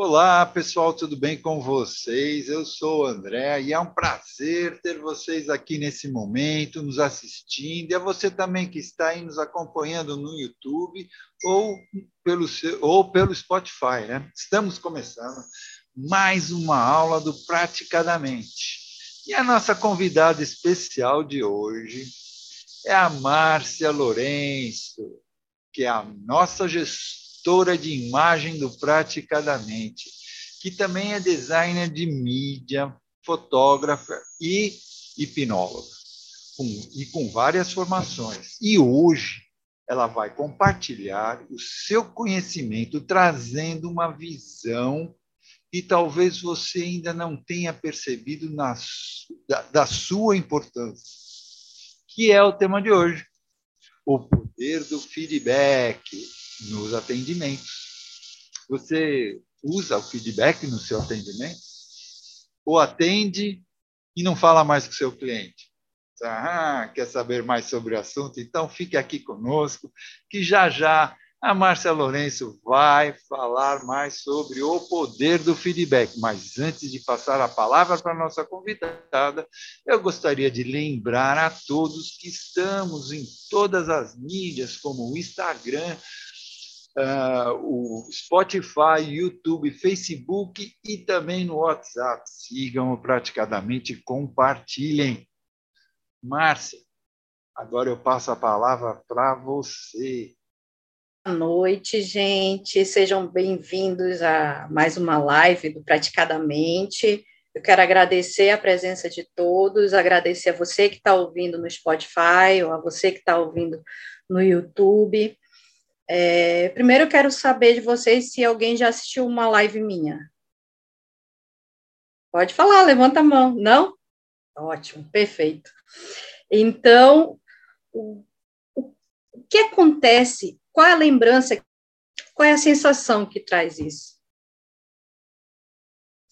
Olá, pessoal, tudo bem com vocês? Eu sou o André e é um prazer ter vocês aqui nesse momento, nos assistindo, e a você também que está aí nos acompanhando no YouTube ou pelo, ou pelo Spotify. Né? Estamos começando mais uma aula do Praticadamente. E a nossa convidada especial de hoje é a Márcia Lourenço, que é a nossa gestora gestora de imagem do Praticadamente, que também é designer de mídia, fotógrafa e hipnóloga, com, e com várias formações. E hoje ela vai compartilhar o seu conhecimento, trazendo uma visão que talvez você ainda não tenha percebido na, da, da sua importância, que é o tema de hoje, o poder do feedback nos atendimentos. Você usa o feedback no seu atendimento? Ou atende e não fala mais com o seu cliente? Ah, quer saber mais sobre o assunto? Então fique aqui conosco, que já já a Márcia Lourenço vai falar mais sobre o poder do feedback. Mas antes de passar a palavra para a nossa convidada, eu gostaria de lembrar a todos que estamos em todas as mídias, como o Instagram, o Spotify, YouTube, Facebook e também no WhatsApp. Sigam-o praticadamente, compartilhem. Márcia, agora eu passo a palavra para você. Boa noite, gente. Sejam bem-vindos a mais uma live do Praticadamente. Eu quero agradecer a presença de todos, agradecer a você que está ouvindo no Spotify ou a você que está ouvindo no YouTube. É, primeiro eu quero saber de vocês se alguém já assistiu uma live minha. Pode falar, levanta a mão. Não? Ótimo, perfeito. Então, o, o, que acontece? Qual é a lembrança? Qual é a sensação que traz isso?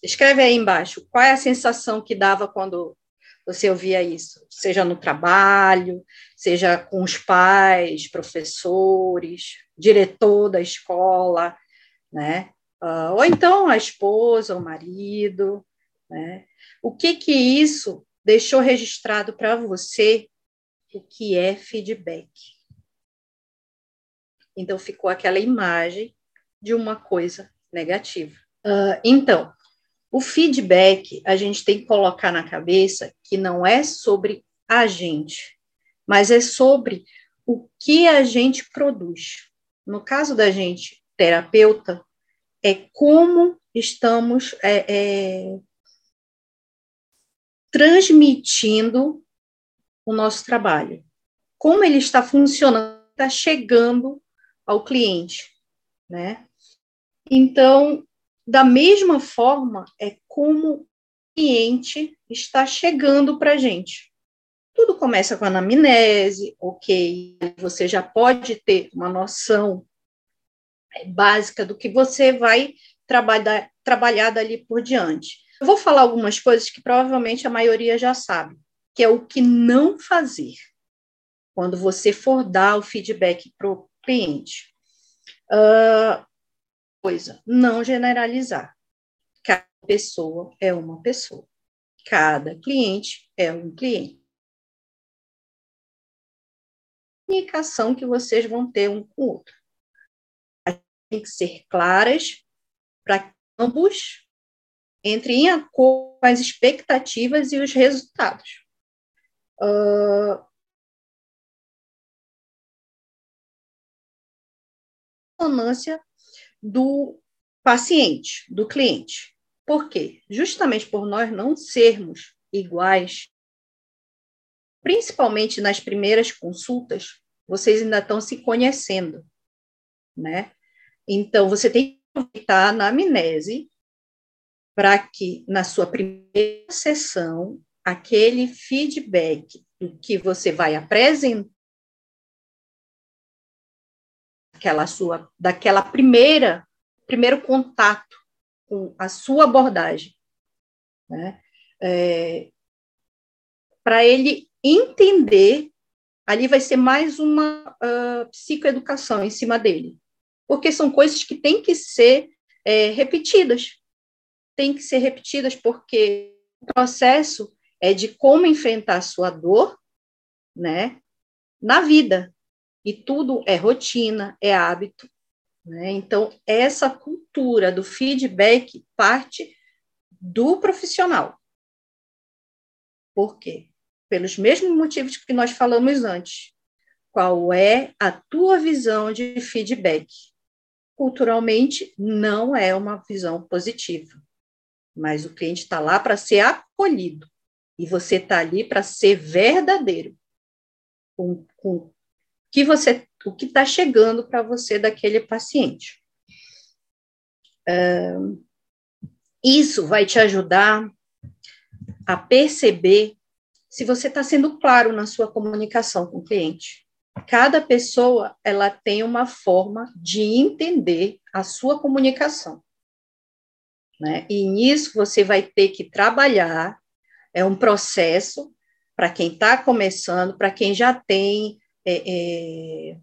Escreve aí embaixo. Qual é a sensação que dava quando você ouvia isso? Seja no trabalho, seja com os pais, professores, diretor da escola, né? Uh, ou então a esposa, o marido, né? O que que isso deixou registrado para você? O que é feedback? Então ficou aquela imagem de uma coisa negativa. Uh, então, o feedback a gente tem que colocar na cabeça que não é sobre a gente, mas é sobre o que a gente produz no caso da gente, terapeuta, é como estamos é, é, transmitindo o nosso trabalho, como ele está funcionando, está chegando ao cliente, né? Então, da mesma forma, é como o cliente está chegando para a gente. Tudo começa com a anamnese, ok, você já pode ter uma noção é, básica do que você vai trabalhar, trabalhar dali por diante. Eu vou falar algumas coisas que provavelmente a maioria já sabe, que é o que não fazer quando você for dar o feedback para o cliente. Uh, coisa, não generalizar. Cada pessoa é uma pessoa. Cada cliente é um cliente comunicação que vocês vão ter um com o outro. Tem que ser claras para ambos entrem em acordo com as expectativas e os resultados. Uh, consonância do paciente, do cliente. Por quê? Justamente por nós não sermos iguais principalmente nas primeiras consultas, vocês ainda estão se conhecendo, né? Então, você tem que aproveitar na amnese para que, na sua primeira sessão, aquele feedback do que você vai apresentar, aquela sua, daquela primeira, primeiro contato com a sua abordagem, né? É, para ele entender, ali vai ser mais uma uh, psicoeducação em cima dele, porque são coisas que têm que ser é, repetidas. Tem que ser repetidas porque o processo é de como enfrentar a sua dor, né, na vida. E tudo é rotina, é hábito. Né? Então, essa cultura do feedback parte do profissional. Por quê? Pelos mesmos motivos que nós falamos antes. Qual é a tua visão de feedback? Culturalmente, não é uma visão positiva, mas o cliente está lá para ser acolhido e você está ali para ser verdadeiro com, com que você, o que está chegando para você daquele paciente. isso vai te ajudar a perceber se você está sendo claro na sua comunicação com o cliente. Cada pessoa ela tem uma forma de entender a sua comunicação. Né? E nisso você vai ter que trabalhar, é um processo para quem está começando, para quem já tem é, é,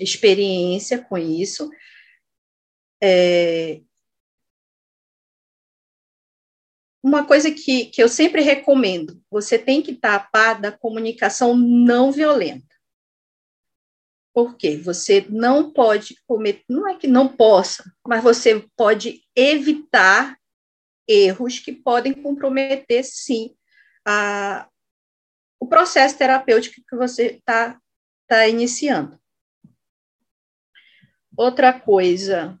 experiência com isso. É, uma coisa que, que eu sempre recomendo, você tem que tapar da comunicação não violenta. Porque você não pode cometer, não é que não possa, mas você pode evitar erros que podem comprometer, sim, a, o processo terapêutico que você está tá iniciando. Outra coisa.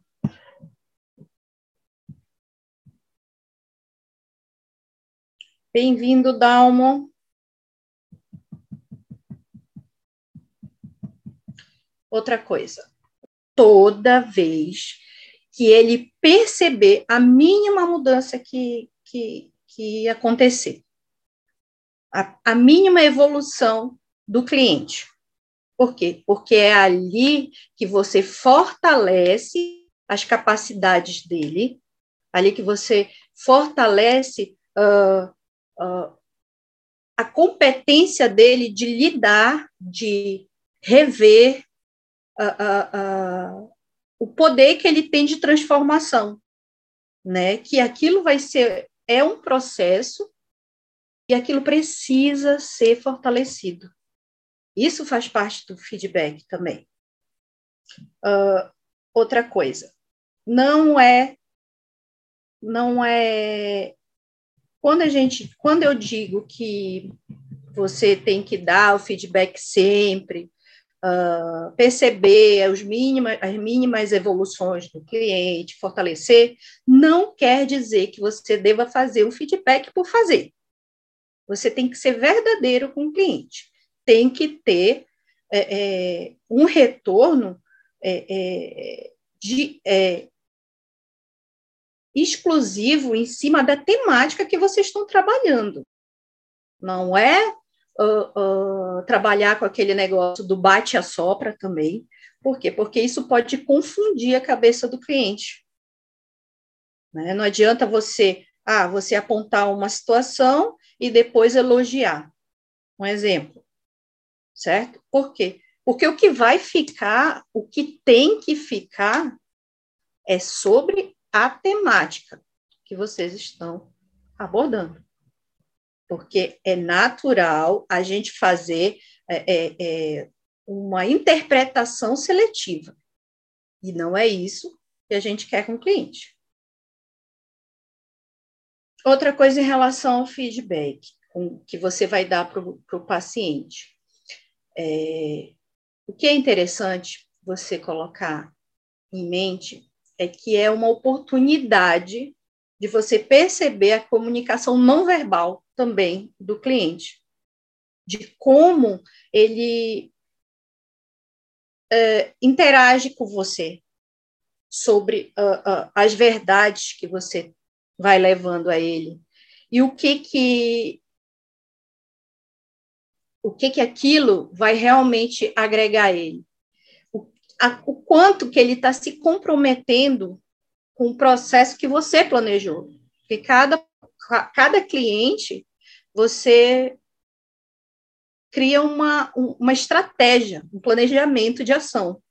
Bem-vindo, Dalmo. Outra coisa, toda vez que ele perceber a mínima mudança que, que, que acontecer, a, a mínima evolução do cliente. Por quê? Porque é ali que você fortalece as capacidades dele, ali que você fortalece uh, uh, a competência dele de lidar, de rever uh, o poder que ele tem de transformação, né? Que aquilo vai ser é um processo e aquilo precisa ser fortalecido. Isso faz parte do feedback também. Uh, outra coisa, não é, não é, quando a gente, quando eu digo que você tem que dar o feedback sempre, uh, perceber os mínima, as mínimas evoluções do cliente, fortalecer, não quer dizer que você deva fazer o feedback por fazer. Você tem que ser verdadeiro com o cliente. Tem que ter é, é, um retorno é, é de, é, exclusivo em cima da temática que vocês estão trabalhando. Não é uh, uh, trabalhar com aquele negócio do bate a sopra também. Por quê? Porque isso pode confundir a cabeça do cliente. Né? Não adianta você, ah, você apontar uma situação e depois elogiar. Um exemplo, certo? Por quê? Porque o que vai ficar, o que tem que ficar, é sobre a temática que vocês estão abordando. Porque é natural a gente fazer é, é, é, uma interpretação seletiva. E não é isso que a gente quer com o cliente. Outra coisa em relação ao feedback que você vai dar para o paciente. É, o que é interessante você colocar em mente é que é uma oportunidade de você perceber a comunicação não verbal também do cliente, de como ele é, interage com você sobre uh, uh, as verdades que você vai levando a ele. E o que que o que que aquilo vai realmente agregar a ele a, o quanto que ele está se comprometendo com o processo que você planejou porque cada cada cliente você cria uma, uma estratégia, um planejamento de ação,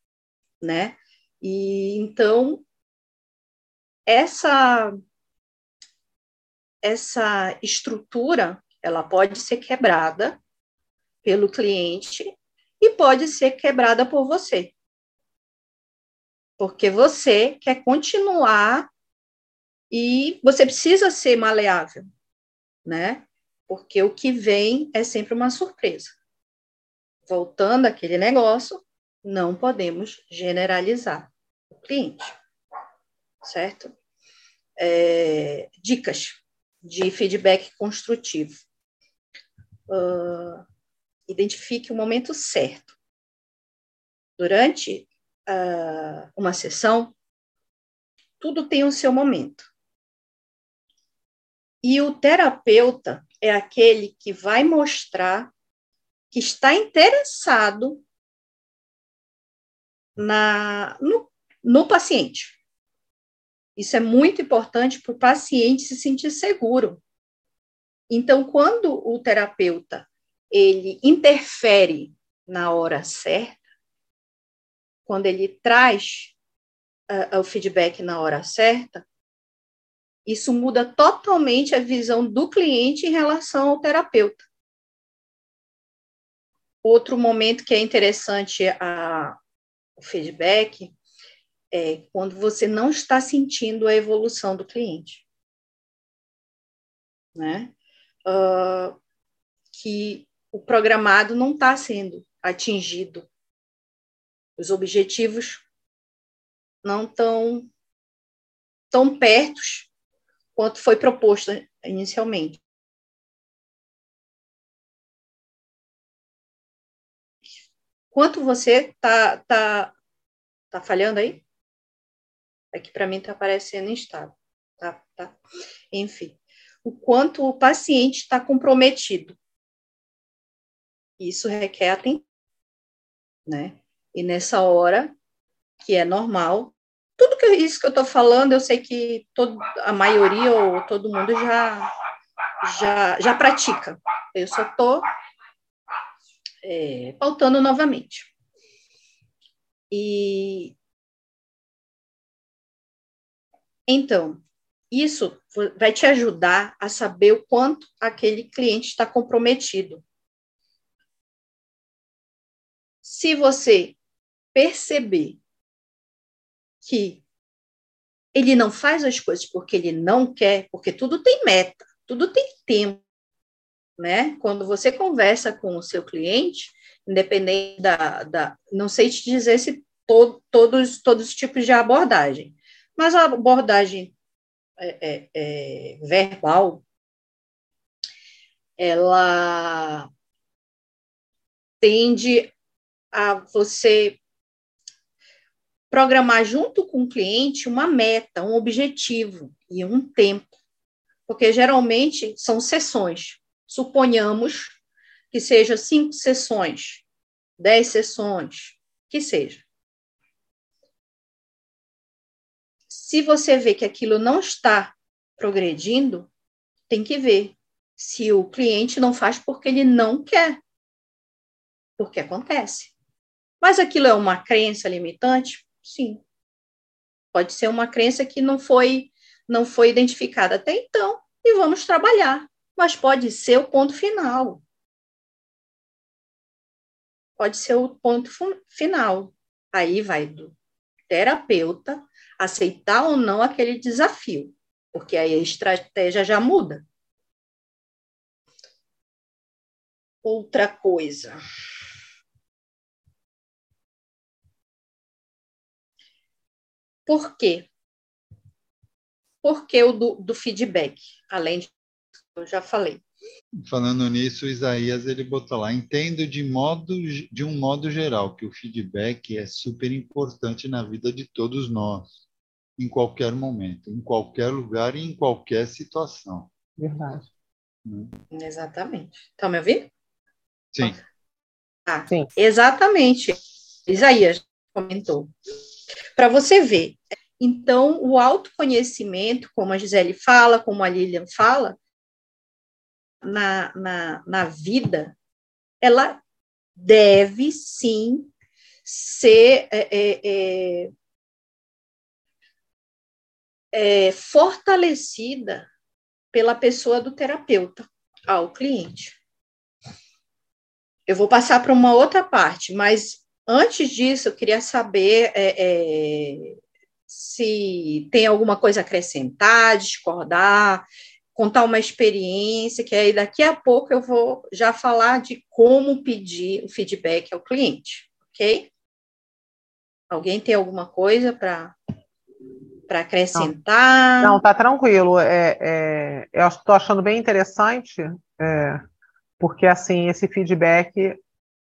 né? E então essa essa estrutura ela pode ser quebrada pelo cliente e pode ser quebrada por você. Porque você quer continuar e você precisa ser maleável, né? Porque o que vem é sempre uma surpresa. Voltando àquele negócio, não podemos generalizar o cliente, certo? É, dicas de feedback construtivo. Uh, identifique o momento certo. Durante uh, uma sessão, tudo tem o seu momento. E o terapeuta é aquele que vai mostrar que está interessado na, no, no paciente. Isso é muito importante para o paciente se sentir seguro. Então, quando o terapeuta ele interfere na hora certa, quando ele traz uh, o feedback na hora certa, isso muda totalmente a visão do cliente em relação ao terapeuta. Outro momento que é interessante a, o feedback é quando você não está sentindo a evolução do cliente. Né? Uh, que o programado não está sendo atingido. Os objetivos não estão tão perto quanto foi proposto inicialmente. Quanto você está tá, tá falhando aí? Aqui para mim está aparecendo instável. Tá, tá. Enfim, o quanto o paciente está comprometido isso requer atenção, né? E nessa hora, que é normal, tudo que isso que eu estou falando, eu sei que todo, a maioria ou todo mundo já, já, já pratica. Eu só estou é, pautando novamente. E então, isso vai te ajudar a saber o quanto aquele cliente está comprometido se você perceber que ele não faz as coisas porque ele não quer, porque tudo tem meta, tudo tem tempo, né? Quando você conversa com o seu cliente, independente da, da não sei te dizer se to, todos todos os tipos de abordagem, mas a abordagem é, é, é, verbal, ela tende a você programar junto com o cliente uma meta, um objetivo e um tempo. Porque geralmente são sessões. Suponhamos que seja cinco sessões, dez sessões, que seja. Se você vê que aquilo não está progredindo, tem que ver se o cliente não faz porque ele não quer. Porque acontece. Mas aquilo é uma crença limitante? Sim. Pode ser uma crença que não foi não foi identificada até então e vamos trabalhar, mas pode ser o ponto final. Pode ser o ponto final. Aí vai do terapeuta aceitar ou não aquele desafio, porque aí a estratégia já muda. Outra coisa. Por quê? Porque o do, do feedback, além de eu já falei. Falando nisso, Isaías ele botou lá: entendo de modo de um modo geral que o feedback é super importante na vida de todos nós, em qualquer momento, em qualquer lugar e em qualquer situação. Verdade. Hum. Exatamente. Estão me ouvindo? Sim. Ah, Sim. Exatamente. Isaías comentou. Para você ver. Então, o autoconhecimento, como a Gisele fala, como a Lilian fala, na, na, na vida, ela deve sim ser. É, é, é, é, fortalecida pela pessoa do terapeuta ao cliente. Eu vou passar para uma outra parte, mas antes disso, eu queria saber é, é, se tem alguma coisa a acrescentar, discordar, contar uma experiência, que aí daqui a pouco eu vou já falar de como pedir o feedback ao cliente, ok? Alguém tem alguma coisa para para acrescentar? Não, tá tranquilo. É, é, eu estou achando bem interessante, é, porque assim esse feedback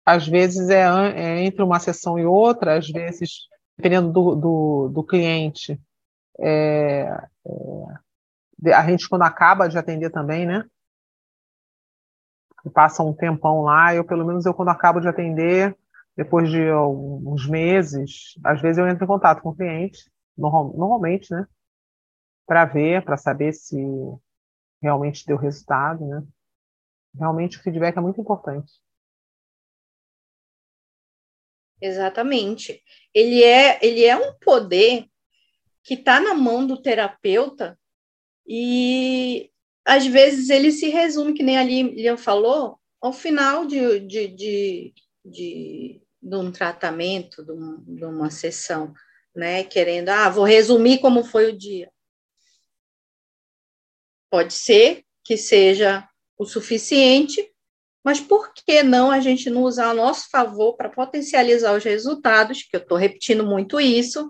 às vezes é, é, entre uma sessão e outra, às vezes dependendo do, do, do cliente, é, é, a gente quando acaba de atender também, né? Passa um tempão lá, eu pelo menos eu quando acabo de atender, depois de alguns meses, às vezes eu entro em contato com o cliente, normalmente, né? Para ver, para saber se realmente deu resultado, né? Realmente o feedback é muito importante. Exatamente. Ele é, ele é um poder que está na mão do terapeuta e às vezes ele se resume, que nem a Lilian falou, ao final de, de, de, de, de um tratamento, de, um, de uma sessão, né? Querendo, ah, vou resumir como foi o dia. Pode ser que seja o suficiente, mas por que não a gente não usar a nosso favor para potencializar os resultados, que eu estou repetindo muito isso,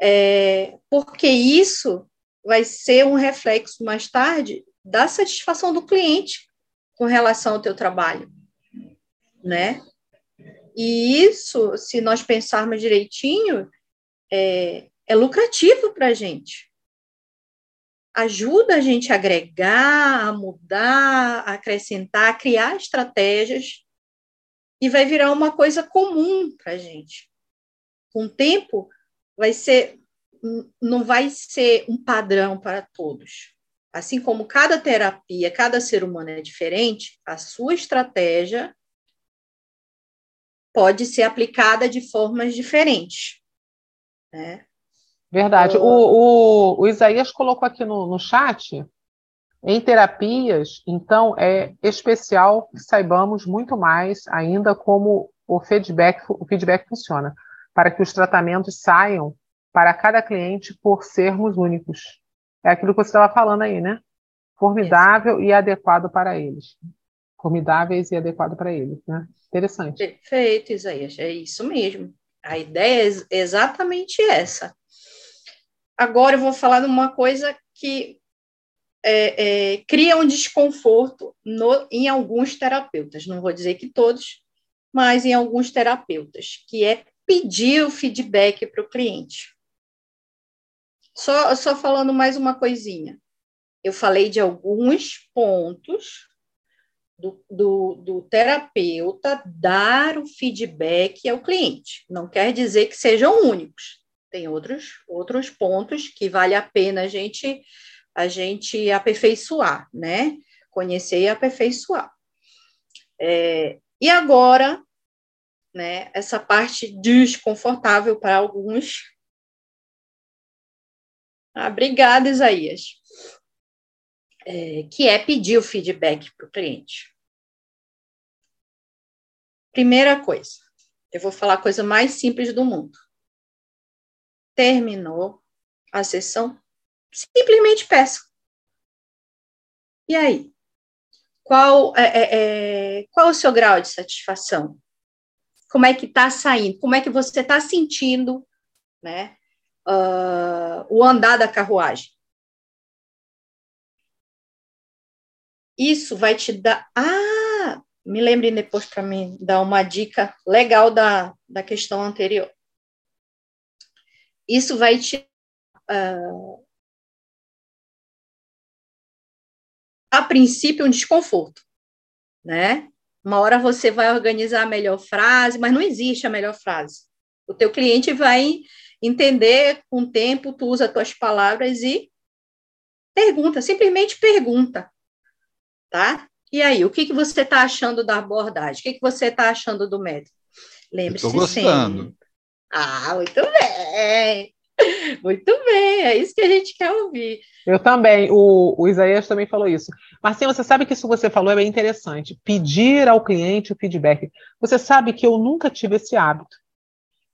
é, porque isso vai ser um reflexo mais tarde da satisfação do cliente com relação ao teu trabalho, né? E isso, se nós pensarmos direitinho, é, é lucrativo para a gente ajuda a gente a agregar, a mudar, a acrescentar, a criar estratégias e vai virar uma coisa comum para a gente. Com o tempo, vai ser, não vai ser um padrão para todos. Assim como cada terapia, cada ser humano é diferente, a sua estratégia pode ser aplicada de formas diferentes. Né? Verdade. O, o, o, Isaías colocou aqui no, no chat, em terapias, então é especial que saibamos muito mais ainda como o feedback, o feedback funciona, para que os tratamentos saiam para cada cliente por sermos únicos. É aquilo que você estava falando aí, né? Formidável e adequado para eles. Formidáveis e adequado para eles, né? Interessante. Perfeito, Isaías. É isso mesmo. A ideia é exatamente essa. Agora eu vou falar de uma coisa que é, é, cria um desconforto no, em alguns terapeutas, não vou dizer que todos, mas em alguns terapeutas, que é pedir o feedback para o cliente. Só, só falando mais uma coisinha. Eu falei de alguns pontos do, do, do, terapeuta dar o feedback ao cliente. Não quer dizer que sejam únicos tem outros, outros pontos que vale a pena a gente, a gente aperfeiçoar, né? Conhecer e aperfeiçoar. É, e agora, né, essa parte desconfortável para alguns. Ah, obrigada, Isaías. É, que é pedir o feedback para o cliente. Primeira coisa, eu vou falar a coisa mais simples do mundo terminou a sessão, simplesmente peça. E aí? Qual é, é, é qual o seu grau de satisfação? Como é que está saindo? Como é que você está sentindo né, uh, o andar da carruagem? Isso vai te dar. Ah, me lembre depois para mim dar uma dica legal da, da questão anterior isso vai te. Uh, a princípio, um desconforto, né? Uma hora você vai organizar a melhor frase, mas não existe a melhor frase. O teu cliente vai entender com o tempo, tu usa as tuas palavras e pergunta, simplesmente pergunta, tá? E aí, o que, que você está achando da abordagem? O que, que você está achando do método? Lembre-se Estou gostando. Sempre, ah, muito bem. Muito bem, é isso que a gente quer ouvir. Eu também, o, o Isaías também falou isso. Marcinha, você sabe que isso que você falou é bem interessante. Pedir ao cliente o feedback. Você sabe que eu nunca tive esse hábito.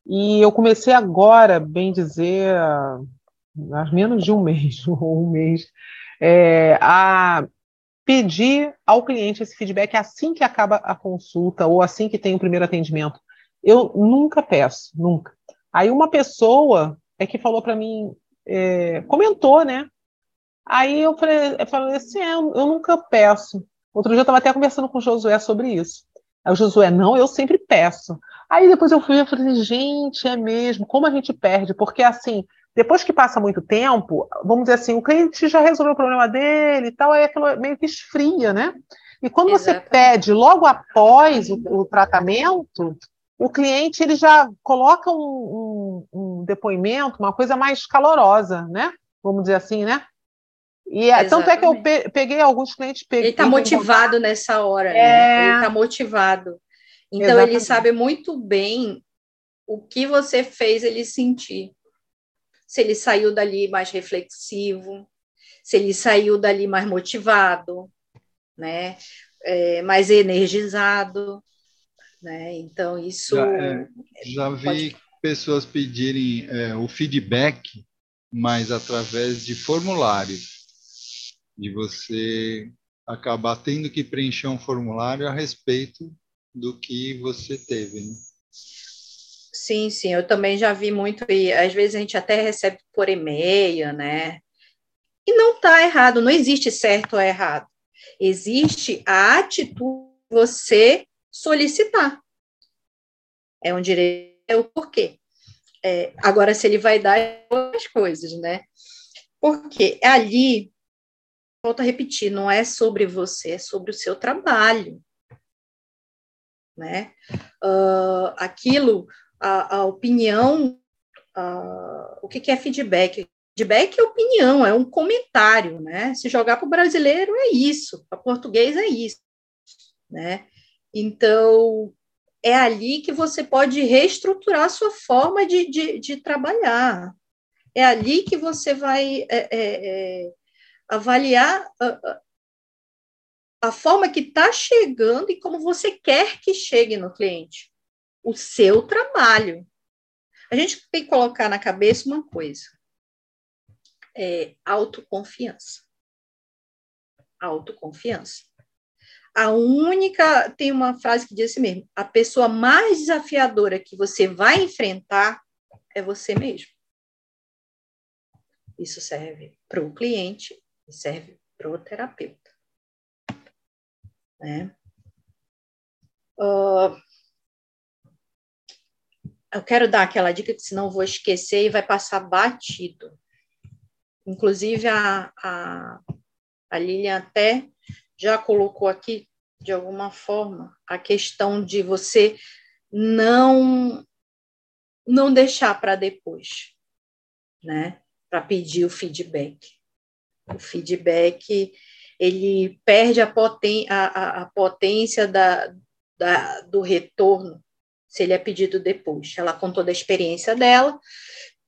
E eu comecei agora, bem dizer, há menos de um mês, ou um mês, é, a pedir ao cliente esse feedback assim que acaba a consulta ou assim que tem o primeiro atendimento. Eu nunca peço, nunca. Aí uma pessoa é que falou para mim, é, comentou, né? Aí eu falei, eu falei assim, é, eu, nunca peço. Outro dia eu estava até conversando com o Josué sobre isso. Aí o Josué, não, eu sempre peço. Aí depois eu fui e falei, gente, é mesmo, como a gente perde? Porque assim, depois que passa muito tempo, vamos dizer assim, o cliente já resolveu o problema dele e tal, aí aquilo meio que esfria, né? E quando Exatamente. você pede logo após o, o, tratamento, o cliente ele já coloca um, um, um, depoimento, uma coisa mais calorosa, né? Vamos dizer assim, né? E é, tanto é que eu peguei alguns clientes. Peguei, ele está motivado nessa hora, né? é... né? Ele está motivado. Então Exatamente. ele sabe muito bem o que você fez ele sentir se ele saiu dali mais reflexivo, se ele saiu dali mais motivado, né? É, mais energizado, né? Então isso já, é, já vi pode... pessoas pedirem é, o feedback, mas através de formulários, de você acabar tendo que preencher um formulário a respeito do que você teve, né? Sim, sim, eu também já vi muito, e às vezes a gente até recebe por e-mail, né? E não está errado, não existe certo ou errado. Existe a atitude de você solicitar. É um direito, é o porquê. É, agora, se ele vai dar outras coisas, né? Porque ali, volto a repetir, não é sobre você, é sobre o seu trabalho. Né? Uh, aquilo a, a opinião, a, o que, que é feedback? Feedback é opinião, é um comentário, né? Se jogar para o brasileiro é isso, para português é isso, né? Então, é ali que você pode reestruturar a sua forma de, de, de trabalhar. É ali que você vai é, é, é, avaliar a, a forma que está chegando e como você quer que chegue no cliente o seu trabalho. A gente tem que colocar na cabeça uma coisa: é autoconfiança. Autoconfiança. A única. Tem uma frase que diz assim mesmo: a pessoa mais desafiadora que você vai enfrentar é você mesmo. Isso serve para o cliente e serve para o terapeuta. Né? Uh, eu quero dar aquela dica que senão vou esquecer e vai passar batido. Inclusive, a, a, a Lilian até já colocou aqui, de alguma forma, a questão de você não não deixar para depois, né? Para pedir o feedback. O feedback ele perde a, poten a, a, potência da, da, do retorno se ele é pedido depois. Ela contou da experiência dela,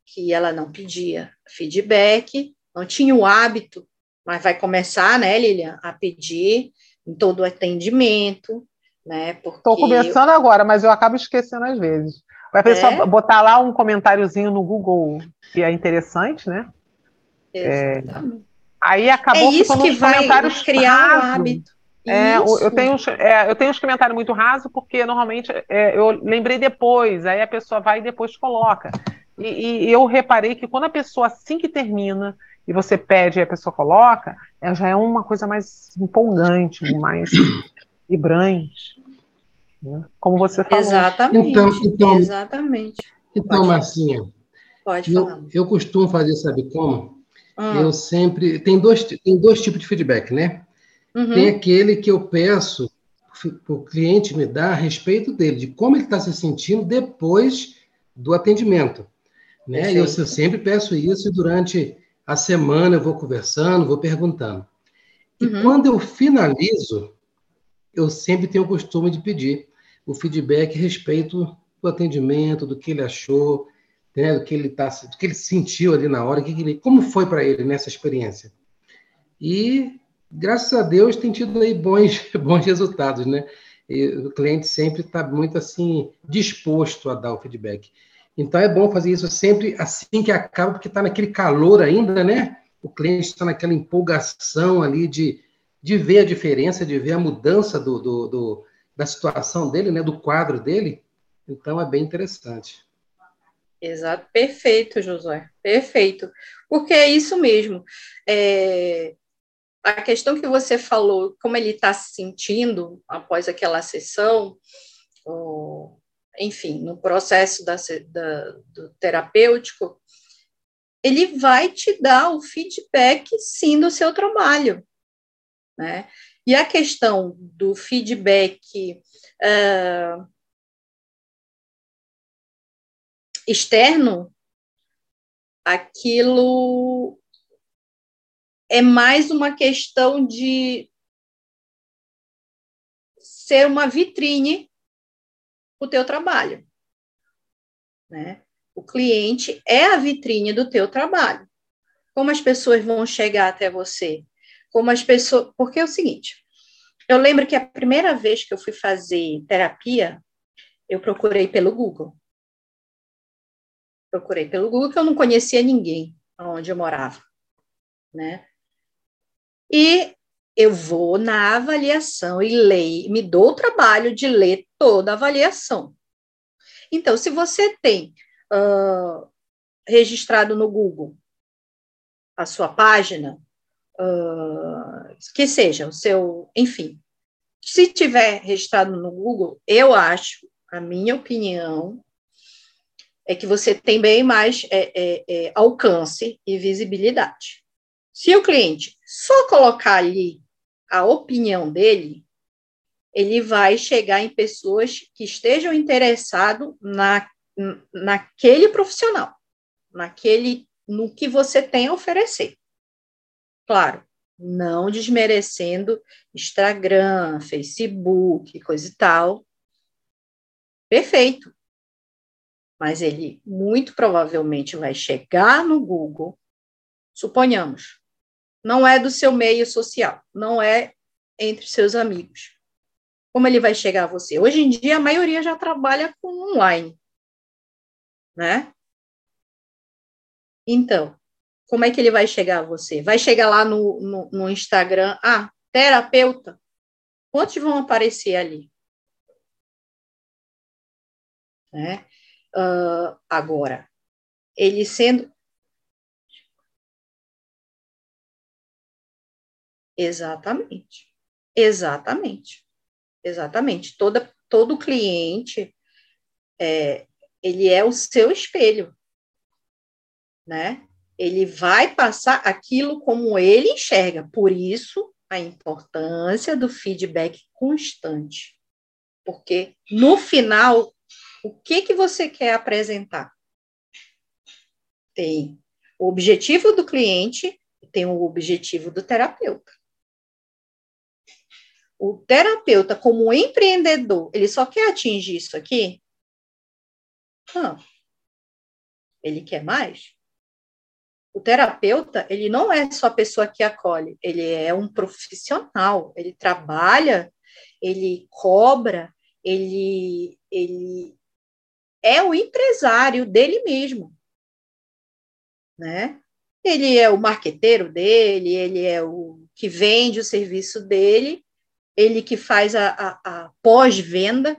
que ela não pedia feedback, não tinha o hábito, mas vai começar, né, Lilian, a pedir em todo o atendimento, né? Estou começando agora, mas eu acabo esquecendo às vezes. Vai pessoa é? botar lá um comentáriozinho no Google que é interessante, né? Exatamente. É... Aí acabou é isso que vai criar um hábito. É, eu, tenho, é, eu tenho uns comentários muito rasos, porque normalmente é, eu lembrei depois, aí a pessoa vai e depois coloca. E, e, eu reparei que quando a pessoa, assim que termina, e você pede e a pessoa coloca, ela já é uma coisa mais empolgante, mais vibrante. Né? Como você falou. Exatamente. Então, então, Exatamente. Então, Pode Marcinha, Pode falar. Eu, eu costumo fazer, sabe como? Hum. Eu sempre. Tem dois, tem dois tipos de feedback, né? Uhum. Tem aquele que eu peço para o cliente me dar a respeito dele, de como ele está se sentindo depois do atendimento. Né? Eu, eu sempre peço isso durante a semana eu vou conversando, vou perguntando. E uhum. quando eu finalizo, eu sempre tenho o costume de pedir o feedback a respeito do atendimento, do que ele achou. né, do que ele tá, do que ele sentiu ali na hora, que ele, como foi para ele nessa experiência. E graças a Deus tem tido aí bons bons resultados, né? E o cliente sempre está muito assim disposto a dar o feedback. Então é bom fazer isso sempre assim que acaba, porque está naquele calor ainda, né? O cliente está naquela empolgação ali de, de ver a diferença, de ver a mudança do, do, do, da situação dele, né? Do quadro dele. Então é bem interessante. Exato, perfeito, Josué, perfeito. Porque é isso mesmo. É, a questão que você falou, como ele está se sentindo após aquela sessão, ou, enfim, no processo da, da, do terapêutico, ele vai te dar o feedback, sim, do seu trabalho, né? E a questão do feedback uh, externo, aquilo é mais uma questão de ser uma vitrine o teu trabalho, né? O cliente é a vitrine do teu trabalho. Como as pessoas vão chegar até você? Como as pessoas, porque é o seguinte, eu lembro que a primeira vez que eu fui fazer terapia, eu procurei pelo Google. Procurei pelo Google que eu não conhecia ninguém onde eu morava, né? E eu vou na avaliação e leio, me dou o trabalho de ler toda a avaliação. Então, se você tem uh, registrado no Google a sua página, uh, que seja o seu, enfim, se tiver registrado no Google, eu acho, a minha opinião, é que você tem bem mais é, é, é, alcance e visibilidade. Se o cliente só colocar ali a opinião dele, ele vai chegar em pessoas que estejam interessadas na, naquele profissional, naquele no que você tem a oferecer. Claro, não desmerecendo Instagram, Facebook, coisa e tal. Perfeito. Mas ele muito provavelmente vai chegar no Google, suponhamos, não é do seu meio social, não é entre seus amigos. Como ele vai chegar a você? Hoje em dia, a maioria já trabalha com online, né? Então, como é que ele vai chegar a você? Vai chegar lá no, no, no Instagram, ah, terapeuta. Quantos vão aparecer ali? Né? Uh, agora, ele sendo Exatamente. Exatamente. Exatamente. Toda, todo cliente é, ele é o seu espelho, né? Ele vai passar aquilo como ele enxerga. Por isso, a importância do feedback constante. Porque no final, o que que você quer apresentar? Tem o objetivo do cliente e tem o objetivo do terapeuta o terapeuta, como empreendedor, ele só quer atingir isso aqui? Não. Ele quer mais? O terapeuta, ele não é só a pessoa que acolhe, ele é um profissional, ele trabalha, ele cobra, ele, ele é o empresário dele mesmo, né? Ele é o marqueteiro dele, ele é o que vende o serviço dele, ele que faz a, a, a pós-venda,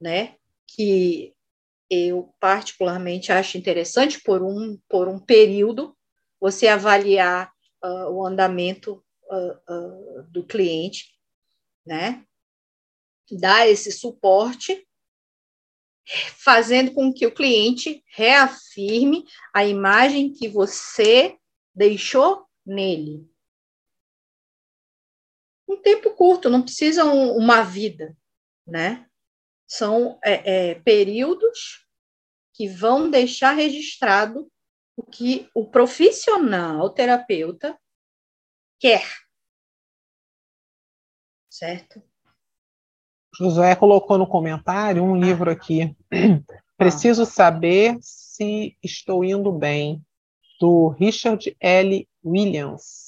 né, que eu particularmente acho interessante por um, por um período, você avaliar uh, o andamento uh, uh, do cliente, né, dar esse suporte, fazendo com que o cliente reafirme a imagem que você deixou nele, um tempo curto, não precisam uma vida, né? São é, é, períodos que vão deixar registrado o que o profissional o terapeuta quer. Certo? José colocou no comentário um livro aqui. Preciso saber se estou indo bem, do Richard L. Williams.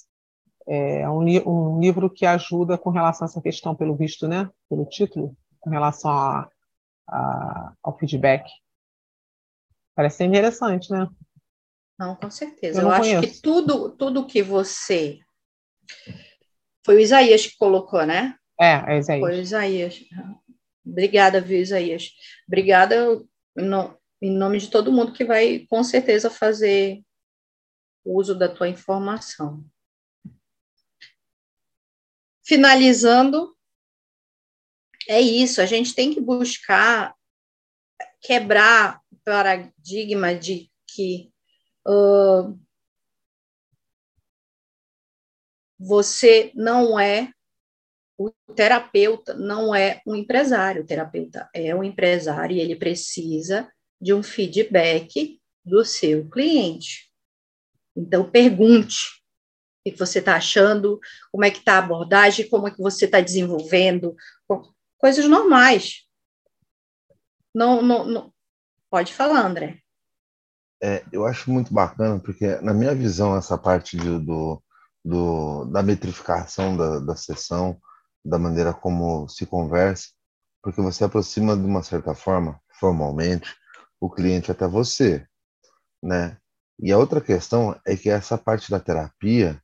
É um, li um livro que ajuda com relação a essa questão, pelo visto, né? Pelo título, com relação a, a, ao feedback. Parece ser interessante, né? Não, com certeza. Eu, Eu acho conheço. que tudo, tudo que você. Foi o Isaías que colocou, né? É, é Isaías. Foi o Isaías. Obrigada, viu, Isaías? Obrigada no, em nome de todo mundo que vai, com certeza, fazer uso da tua informação. Finalizando, é isso, a gente tem que buscar quebrar o paradigma de que uh, você não é o terapeuta não é um empresário, o terapeuta é um empresário e ele precisa de um feedback do seu cliente. Então, pergunte o que você está achando, como é que está a abordagem, como é que você está desenvolvendo, coisas normais. Não, não, não, Pode falar, André. É, eu acho muito bacana, porque, na minha visão, essa parte de, do, do, da metrificação da, da sessão, da maneira como se conversa, porque você aproxima de uma certa forma, formalmente, o cliente até você, né? E a outra questão é que essa parte da terapia,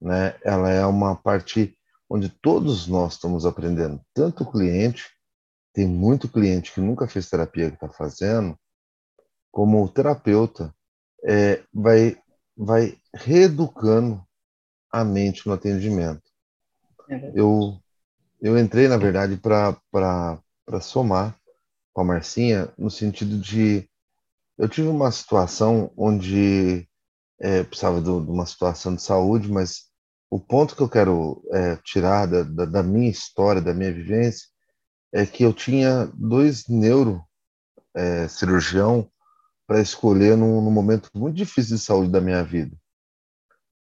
né, ela é uma parte onde todos nós estamos aprendendo, tanto o cliente, tem muito cliente que nunca fez terapia que está fazendo, como o terapeuta é, vai vai reeducando a mente no atendimento. É eu eu entrei, na verdade, para somar com a Marcinha, no sentido de. Eu tive uma situação onde é, precisava de, uma situação de saúde, mas o ponto que eu quero é, tirar da, da, da, minha história, da minha vivência, é que eu tinha dois neuro é, para escolher num, num momento muito difícil de saúde da minha vida.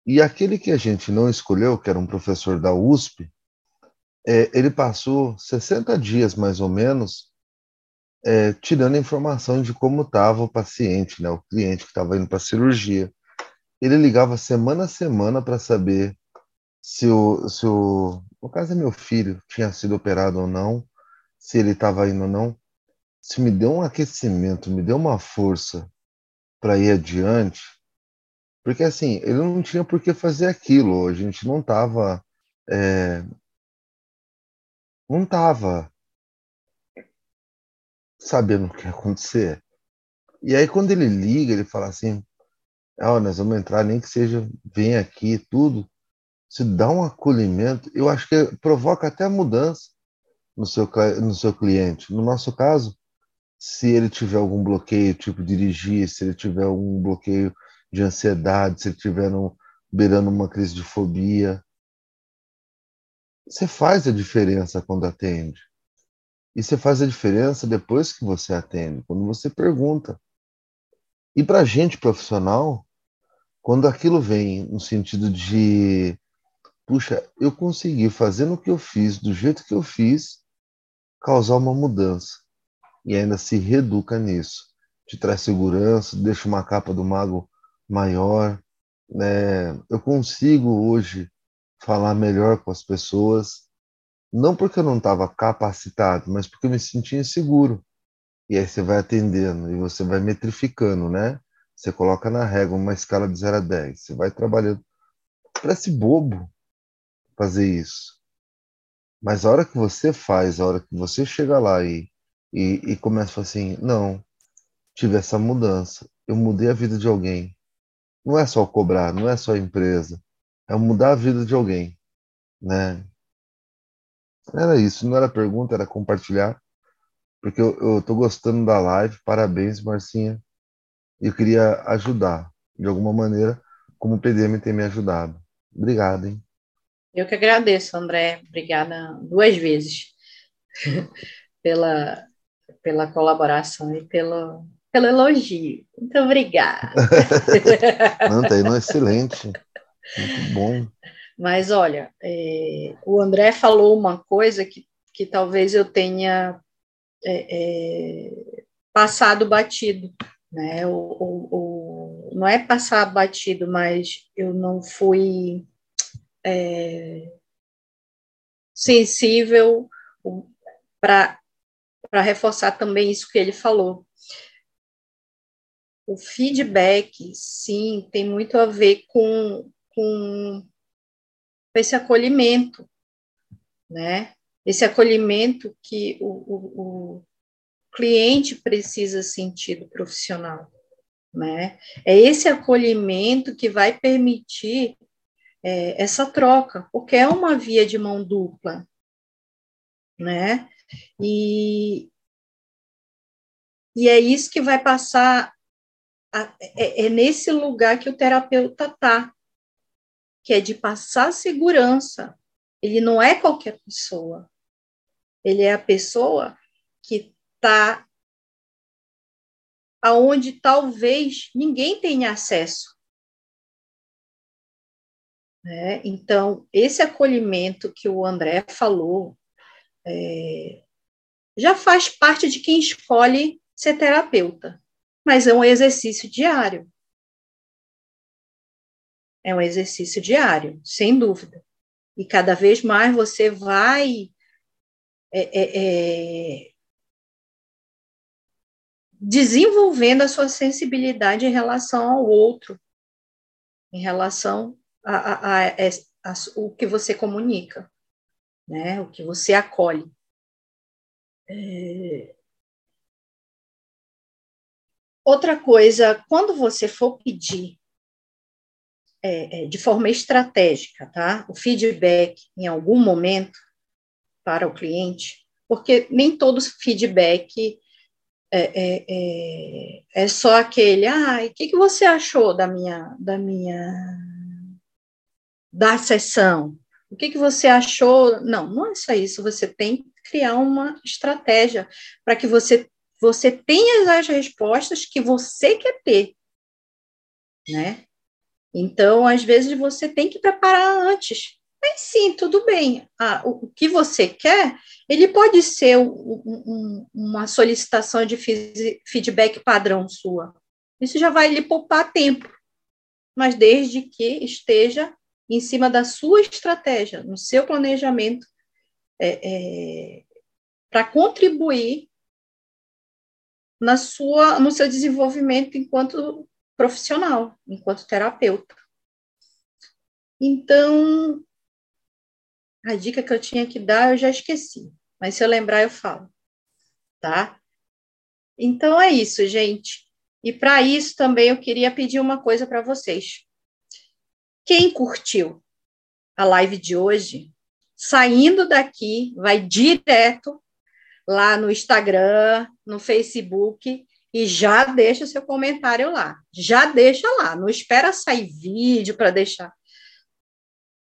E aquele que a gente não escolheu, que era um professor da USP, é, ele passou 60 dias, mais ou menos, é, tirando informação de como estava o paciente, né, o cliente que estava indo para a cirurgia. Ele ligava semana a semana para saber se o, se o, no caso é meu filho, tinha sido operado ou não, se ele estava indo ou não. Se me deu um aquecimento, me deu uma força para ir adiante, porque assim, ele não tinha por que fazer aquilo, a gente não estava é, não estava sabendo o que ia acontecer. E aí, quando ele liga, ele fala assim: oh, nós vamos entrar, nem que seja, vem aqui, tudo. Se dá um acolhimento, eu acho que provoca até mudança no seu, no seu cliente. No nosso caso, se ele tiver algum bloqueio, tipo dirigir, se ele tiver algum bloqueio de ansiedade, se ele tiver um, beirando uma crise de fobia, você faz a diferença quando atende. E você faz a diferença depois que você atende, quando você pergunta. E para gente profissional, quando aquilo vem no sentido de, puxa, eu consegui fazer no que eu fiz, do jeito que eu fiz, causar uma mudança. E ainda se reeduca nisso. Te traz segurança, deixa uma capa do mago maior. Né? Eu consigo hoje falar melhor com as pessoas, não porque eu não estava capacitado, mas porque eu me sentia inseguro. E aí você vai atendendo e você vai metrificando, né? Você coloca na régua uma escala de 0 a 10. Você vai trabalhando. Parece bobo fazer isso. Mas a hora que você faz, a hora que você chega lá e, e, e começa assim, não, tive essa mudança, eu mudei a vida de alguém. Não é só cobrar, não é só a empresa, é mudar a vida de alguém, né? Era isso, não era pergunta, era compartilhar, porque eu, tô gostando da live, parabéns, Marcinha, e eu queria ajudar, de alguma maneira, como o PDM tem me ajudado. Obrigado, hein? Eu que agradeço, André, obrigada duas vezes pela, pela colaboração e pelo, pelo elogio. Muito obrigada. Não, tá indo excelente. Muito bom. Mas olha, é, o André falou uma coisa que, que talvez eu tenha é, é, passado batido, né? Não é passar batido, mas eu não fui é, sensível para reforçar também isso que ele falou. O feedback, sim, tem muito a ver com, com esse acolhimento, né? Esse acolhimento que o, o cliente precisa sentir do profissional, né? É esse acolhimento que vai permitir é, essa troca, porque é uma via de mão dupla, né? E, e é isso que vai passar, a, é, é nesse lugar que o terapeuta está, que é de passar segurança. Ele não é qualquer pessoa, ele é a pessoa que está aonde talvez ninguém tenha acesso. Né? Então, esse acolhimento que o André falou é, já faz parte de quem escolhe ser terapeuta, mas é um exercício diário. É um exercício diário, sem dúvida. E cada vez mais você vai é, é, é desenvolvendo a sua sensibilidade em relação ao outro, em relação a, a, a, a o que você comunica, né? O que você acolhe. É... Outra coisa, quando você for pedir é, é, de forma estratégica, tá? O feedback em algum momento para o cliente, porque nem todo feedback é, é, é, é, só aquele, ah, o que, que você achou da minha, da minha, da sessão? O que, que você achou? Não, não é só isso, você tem que criar uma estratégia para que você, você tenha as respostas que você quer ter, né? Então, às vezes, você tem que preparar antes, mas sim, tudo bem. Ah, o, que você quer, ele pode ser um, um, uma solicitação de feedback padrão sua. Isso já vai lhe poupar tempo, mas desde que esteja em cima da sua estratégia, no seu planejamento, é, é, para contribuir na sua, no seu desenvolvimento enquanto profissional, enquanto terapeuta. Então, a dica que eu tinha que dar eu já esqueci, mas se eu lembrar eu falo, tá? Então é isso, gente. E para isso também eu queria pedir uma coisa para vocês. Quem curtiu a live de hoje, saindo daqui, vai direto lá no Instagram, no Facebook e já deixa seu comentário lá. Já deixa lá, não espera sair vídeo para deixar.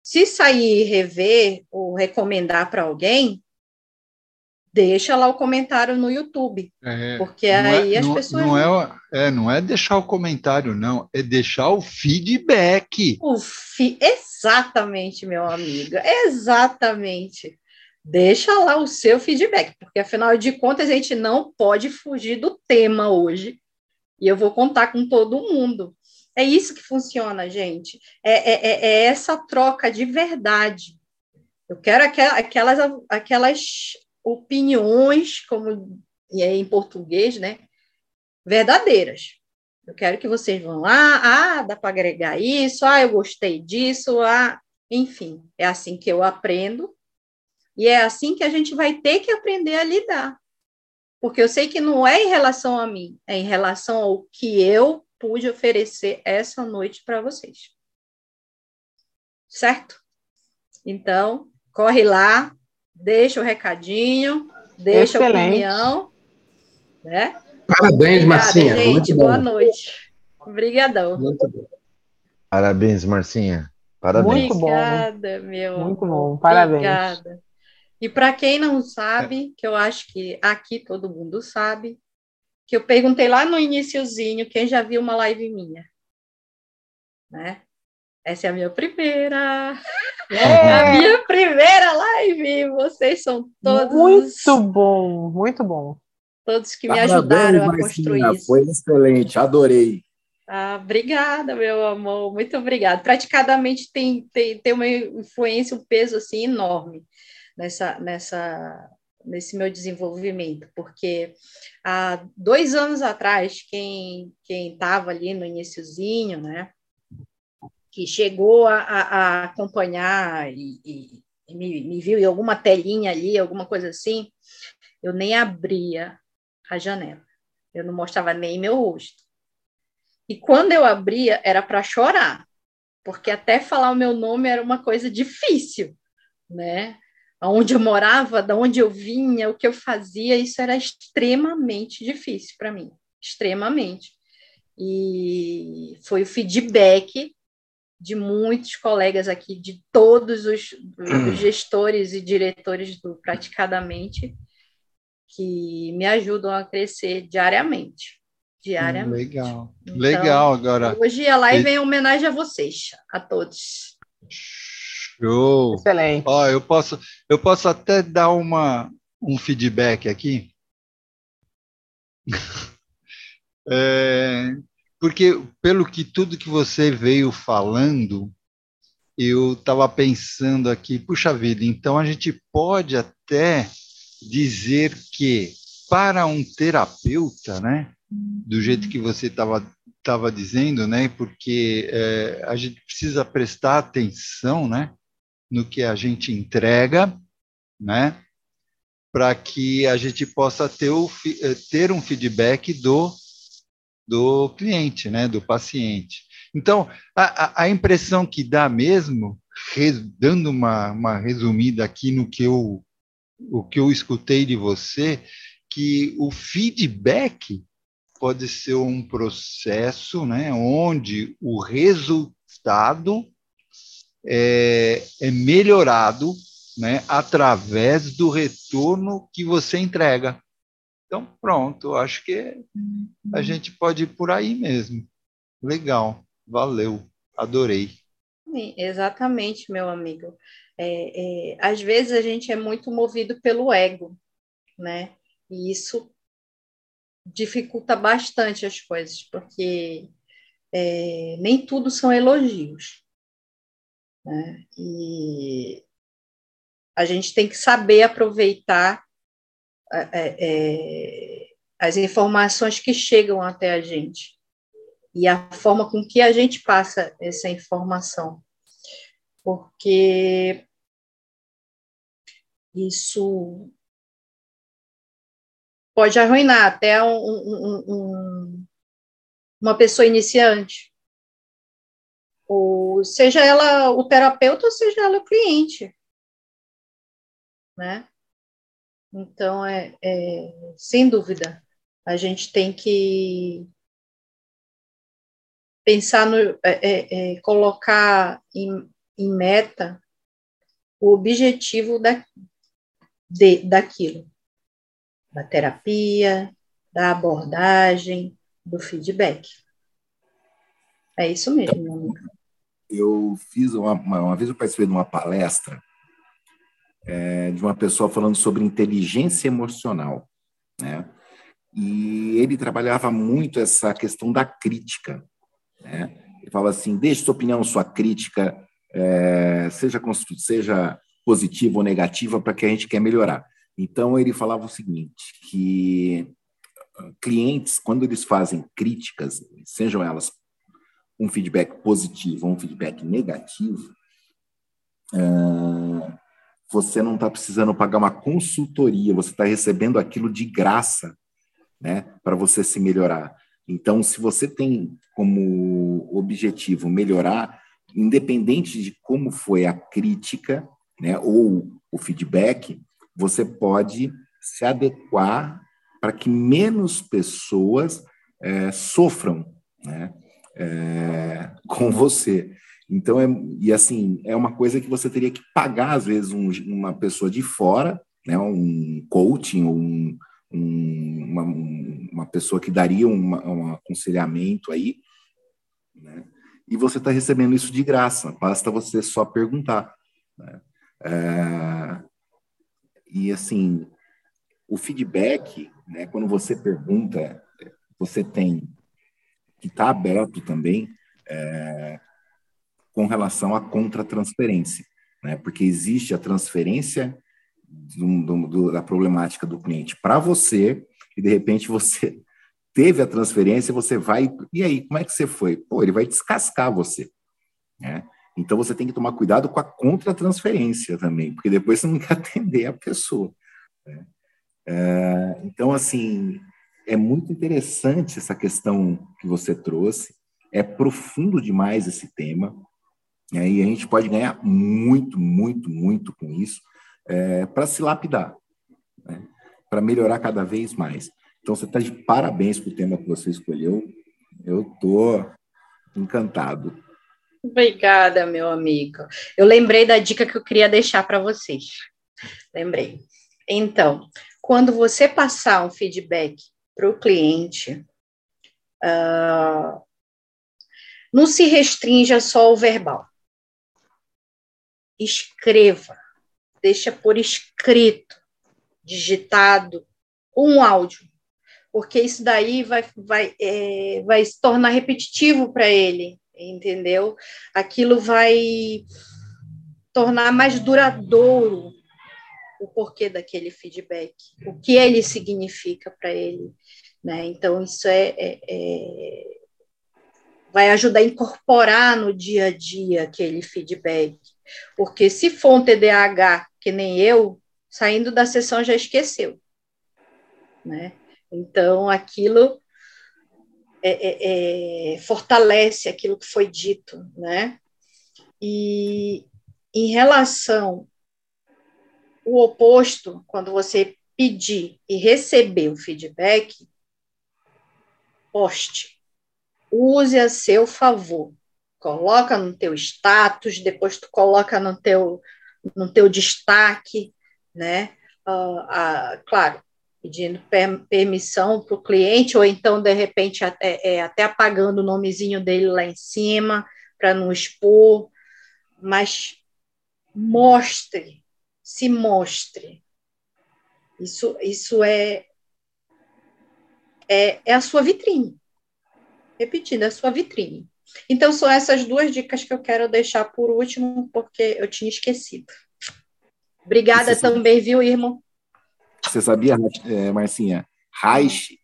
Se sair rever ou recomendar para alguém, deixa lá o comentário no YouTube. É, porque aí é, as não, pessoas. Não é, é, não é deixar o comentário, não, é deixar o feedback. O fi... Exatamente, meu amigo, exatamente. Deixa lá o seu feedback, porque afinal de contas a gente não pode fugir do tema hoje. E eu vou contar com todo mundo. É isso que funciona, gente. É, é, é, é essa troca de verdade. Eu quero aquelas, aquelas opiniões, como é em português, né? Verdadeiras. Eu quero que vocês vão lá, ah, dá para agregar isso, ah, eu gostei disso, ah, enfim, é assim que eu aprendo e é assim que a gente vai ter que aprender a lidar. Porque eu sei que não é em relação a mim, é em relação ao que eu pude oferecer essa noite para vocês. Certo? Então, corre lá, deixa o recadinho, deixa Excelente. a opinião. Né? Parabéns, Obrigada, Marcinha. Gente, Muito boa bom. noite. Obrigadão. Muito bom. Parabéns, Marcinha. Parabéns. Muito Obrigada, bom. meu. Muito bom. Parabéns. Obrigada. E para quem não sabe, que eu acho que aqui todo mundo sabe, que eu perguntei lá no iníciozinho quem já viu uma live minha. Né? Essa é a minha primeira. É. A minha primeira live. Vocês são todos. Muito bom, muito bom. todos que me ajudaram a construir isso. Foi excelente, adorei. Ah, obrigada, meu amor, muito obrigada. Praticamente tem, tem, tem uma influência, um peso assim enorme nessa, nessa, nesse meu desenvolvimento, porque há dois anos atrás, quem estava ali no iníciozinho, né, que chegou a, a acompanhar e, e, e me, me, viu em alguma telinha ali, alguma coisa assim, eu nem abria a janela, eu não mostrava nem meu rosto. E quando eu abria, era para chorar, porque até falar o meu nome era uma coisa difícil, né? Onde eu morava, da onde eu vinha, o que eu fazia, isso era extremamente difícil para mim, extremamente. E foi o feedback de muitos colegas aqui, de todos os, os gestores e diretores do Praticadamente, que me ajudam a crescer diariamente diariamente. Legal, então, legal agora. Hoje a live vem em homenagem a vocês, a todos. Show! Excelente. Ó, eu posso, eu posso até dar uma, um feedback aqui. é, porque pelo que tudo que você veio falando, eu estava pensando aqui, puxa vida, então a gente pode até dizer que para um terapeuta, né, do jeito que você estava estava dizendo, né? Porque é, a gente precisa prestar atenção, né? No que a gente entrega, né? Para que a gente possa ter, o, é, ter um feedback do do cliente, né? Do paciente. Então, a, a impressão que dá mesmo, dando uma, uma resumida aqui no que eu o que eu escutei de você, que o feedback pode ser um processo né, onde o resultado é, é melhorado né, através do retorno que você entrega. Então, pronto, acho que a gente pode ir por aí mesmo. Legal, valeu, adorei. Sim, exatamente, meu amigo. É, é, às vezes a gente é muito movido pelo ego, né? E isso dificulta bastante as coisas, porque é, nem tudo são elogios. Né? E a gente tem que saber aproveitar é, é, as informações que chegam até a gente e a forma com que a gente passa essa informação. Porque isso pode arruinar até um, um, um, uma pessoa iniciante. Ou seja ela o terapeuta, ou seja ela o cliente. Né? Então, é, é, sem dúvida, a gente tem que pensar no, é, é, é colocar em, em, meta o objetivo da, de, daquilo da terapia, da abordagem, do feedback. É isso mesmo, meu amigo. Eu fiz uma, uma, vez eu participei de uma palestra é, de uma pessoa falando sobre inteligência emocional, né? E ele trabalhava muito essa questão da crítica, né? Ele falava assim: deixe sua opinião, sua crítica, é, seja seja positiva ou negativa, para que a gente quer melhorar. Então, ele falava o seguinte, que ah, clientes, quando eles fazem críticas, sejam elas um feedback positivo ou um feedback negativo, ah, você não está precisando pagar uma consultoria, você está recebendo aquilo de graça, né, para você se melhorar. Então, se você tem como objetivo melhorar, independente de como foi a crítica, né, ou o feedback, você pode se adequar para que menos pessoas é, sofram né, é, com você. Então, é, e assim, é uma coisa que você teria que pagar, às vezes, um, uma pessoa de fora, né, um coaching, um, um, uma, uma, pessoa que daria uma, um aconselhamento aí, né, e você está recebendo isso de graça, basta você só perguntar. Né? É, e assim, o feedback, né, quando você pergunta, você tem que estar tá aberto também é, com relação à contratransferência, né, porque existe a transferência do, do, da problemática do cliente para você e de repente você teve a transferência, você vai e aí como é que você foi? Pô, ele vai descascar você, né? Então você tem que tomar cuidado com a contratransferência também, porque depois você não quer atender a pessoa. Né? É, então, assim, é muito interessante essa questão que você trouxe, é profundo demais esse tema, né? e a gente pode ganhar muito, muito, muito com isso, é, para se lapidar, né? para melhorar cada vez mais. Então, você está de parabéns com o tema que você escolheu, eu estou encantado. Obrigada, meu amigo. Eu lembrei da dica que eu queria deixar para vocês. Lembrei. Então, quando você passar um feedback para o cliente, uh, não se restrinja só ao verbal. Escreva, deixa por escrito, digitado, um áudio, porque isso daí vai, vai, é, vai se tornar repetitivo para ele, entendeu? Aquilo vai tornar mais duradouro o porquê daquele feedback, o que ele significa para ele, né? Então isso é, é, é, vai ajudar a incorporar no dia a dia aquele feedback, porque se for um TDAH que nem eu, saindo da sessão já esqueceu, né? Então aquilo é, é, é fortalece aquilo que foi dito, né? E em relação o oposto, quando você pedir e receber o feedback, poste. Use a seu favor. Coloca no teu status, depois tu coloca no teu, no teu destaque, né? Uh, claro, pedindo per, permissão para o cliente, ou então, de repente, até, é, até apagando o nomezinho dele lá em cima, para não expor, mas mostre se mostre. Isso, isso é, é, é a sua vitrine. Repetindo, é a sua vitrine. Então, são essas duas dicas que eu quero deixar por último, porque eu tinha esquecido. Obrigada também, viu, irmão? Você sabia, é, Marcinha? Reich,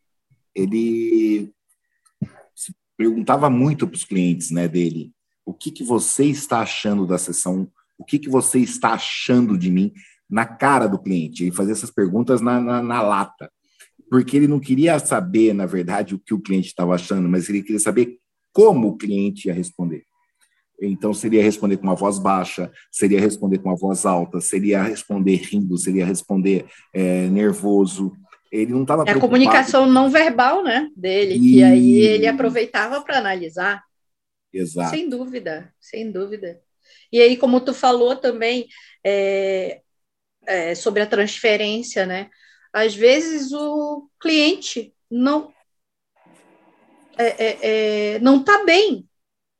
ele perguntava muito para os clientes né, dele o que, que você está achando da sessão o que, que você está achando de mim na cara do cliente? Ele fazia essas perguntas na, na, na lata. Porque ele não queria saber, na verdade, o que o cliente estava achando, mas ele queria saber como o cliente ia responder. Então, seria responder com uma voz baixa, seria responder com uma voz alta, seria responder rindo, seria responder é, nervoso. Ele não estava. É a comunicação não verbal, né, dele, e... que aí ele aproveitava para analisar. Exato. Sem dúvida, sem dúvida. E aí, como tu falou também é, é, sobre a transferência, né? Às vezes o cliente não é, é, é não está bem,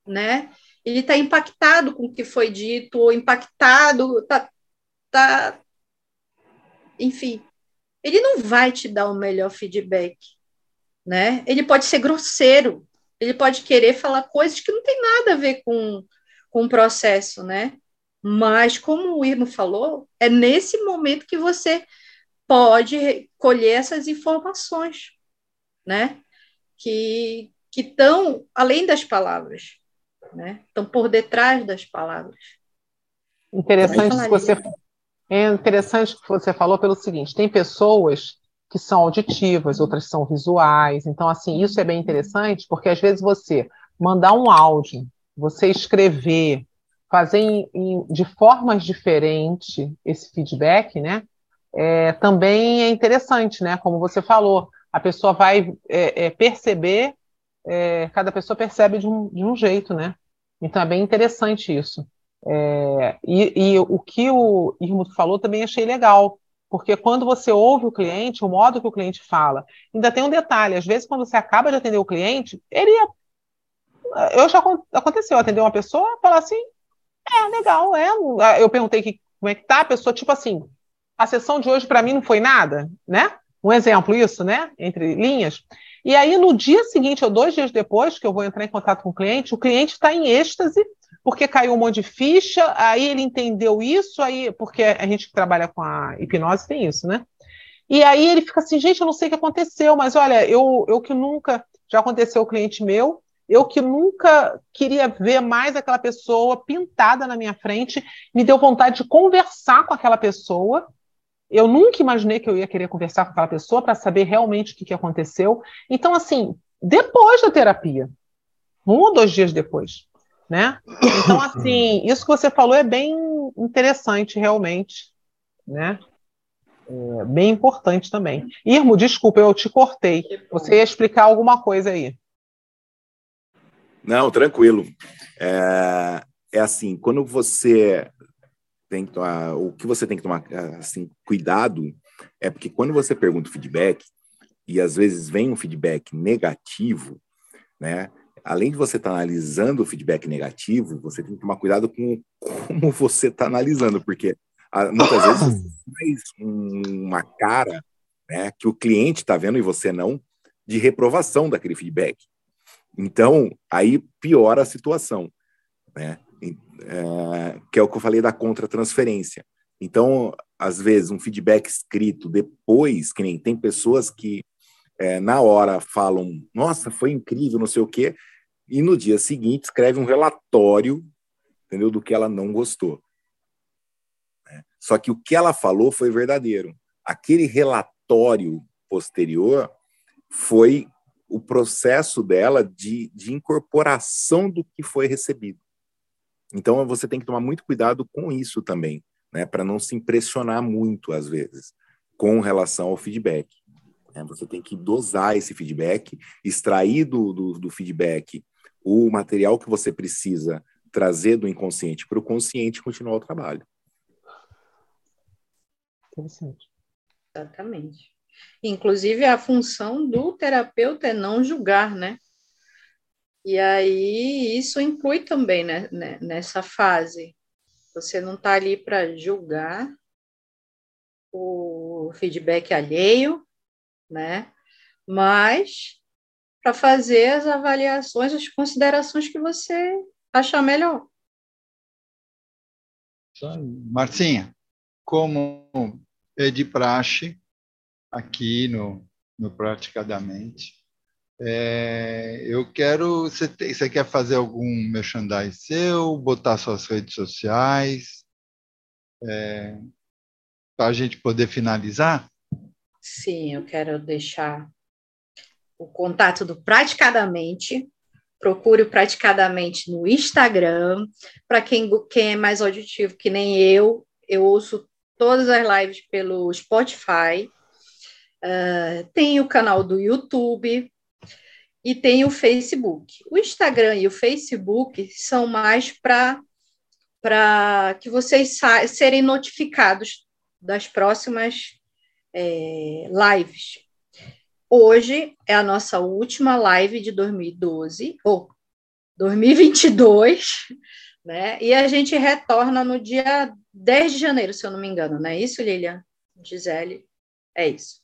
né? Ele está impactado com o que foi dito, ou impactado, tá, tá, enfim, ele não vai te dar o melhor feedback, né? Ele pode ser grosseiro, ele pode querer falar coisas que não tem nada a ver com com o processo, né? Mas, como o Irmo falou, é nesse momento que você pode colher essas informações, né? Que estão além das palavras, né? Estão por detrás das palavras. Interessante que você é interessante que você falou pelo seguinte: tem pessoas que são auditivas, outras são visuais. Então, assim, isso é bem interessante, porque às vezes você mandar um áudio você escrever, fazer em, em, de formas diferentes esse feedback, né? É, também é interessante, né? Como você falou, a pessoa vai é, é, perceber, é, cada pessoa percebe de um, de um jeito, né? Então é bem interessante isso. É, e, e, o que o Irmo falou também achei legal, porque quando você ouve o cliente, o modo que o cliente fala, ainda tem um detalhe: às vezes, quando você acaba de atender o cliente, ele eu já aconteceu, atender uma pessoa, falar assim, é legal, é. Eu perguntei que, como é que tá, a pessoa, tipo assim, a sessão de hoje para mim não foi nada, né? Um exemplo isso, né? Entre linhas. E aí, no dia seguinte, ou dois dias depois, que eu vou entrar em contato com o cliente, o cliente está em êxtase, porque caiu um monte de ficha, aí ele entendeu isso, aí, porque a gente que trabalha com a hipnose tem isso, né? E aí ele fica assim, gente, eu não sei o que aconteceu, mas olha, eu, eu que nunca, já aconteceu o cliente meu, eu que nunca queria ver mais aquela pessoa pintada na minha frente, me deu vontade de conversar com aquela pessoa, eu nunca imaginei que eu ia querer conversar com aquela pessoa para saber realmente o que, que aconteceu. Então, assim, depois da terapia, um ou dois dias depois, né? Então, assim, isso que você falou é bem interessante, realmente, né? É bem importante também. Irmo, desculpa, eu te cortei. Você ia explicar alguma coisa aí. Não, tranquilo. É, é assim, quando você tem que tomar, o que você tem que tomar assim, cuidado é porque quando você pergunta o feedback, e às vezes vem um feedback negativo, né? Além de você estar tá analisando o feedback negativo, você tem que tomar cuidado com como você está analisando, porque ah, muitas vezes faz uma cara né, que o cliente está vendo e você não, de reprovação daquele feedback. Então, aí piora a situação. Né? é, que é o que eu falei da contratransferência. Então, às vezes, um feedback escrito depois, que nem tem pessoas que é, na hora falam, nossa, foi incrível, não sei o quê, e no dia seguinte escreve um relatório, entendeu, do que ela não gostou. Né? Só que o que ela falou foi verdadeiro. Aquele relatório posterior foi o processo dela de, de incorporação do que foi recebido. Então você tem que tomar muito cuidado com isso também, né, para não se impressionar muito às vezes com relação ao feedback. Né? Você tem que dosar esse feedback, extrair do, do, do feedback o material que você precisa trazer do inconsciente para o consciente e continuar o trabalho. Interessante. Exatamente. Inclusive, a função do terapeuta é não julgar, né? E aí isso inclui também né, né nessa fase. Você não está ali para julgar o feedback alheio, né? Mas para fazer as avaliações, as considerações que você achar melhor. Marcinha, como é de praxe aqui no, no Praticadamente, é, eu quero. Você, tem, você quer fazer algum merchandising seu, botar suas redes sociais, é, para a gente poder finalizar? Sim, eu quero deixar o contato do Praticadamente. Procure o Praticadamente no Instagram. Para quem, quem é mais auditivo que nem eu, eu ouço todas as lives pelo Spotify. Uh, tem o canal do YouTube, e tem o Facebook. O Instagram e o Facebook são mais para para que vocês serem notificados das próximas é, lives. Hoje é a nossa última live de 2012, ou 2022, né? E a gente retorna no dia 10 de janeiro, se eu não me engano, não é isso, Lilian? Gisele? É isso.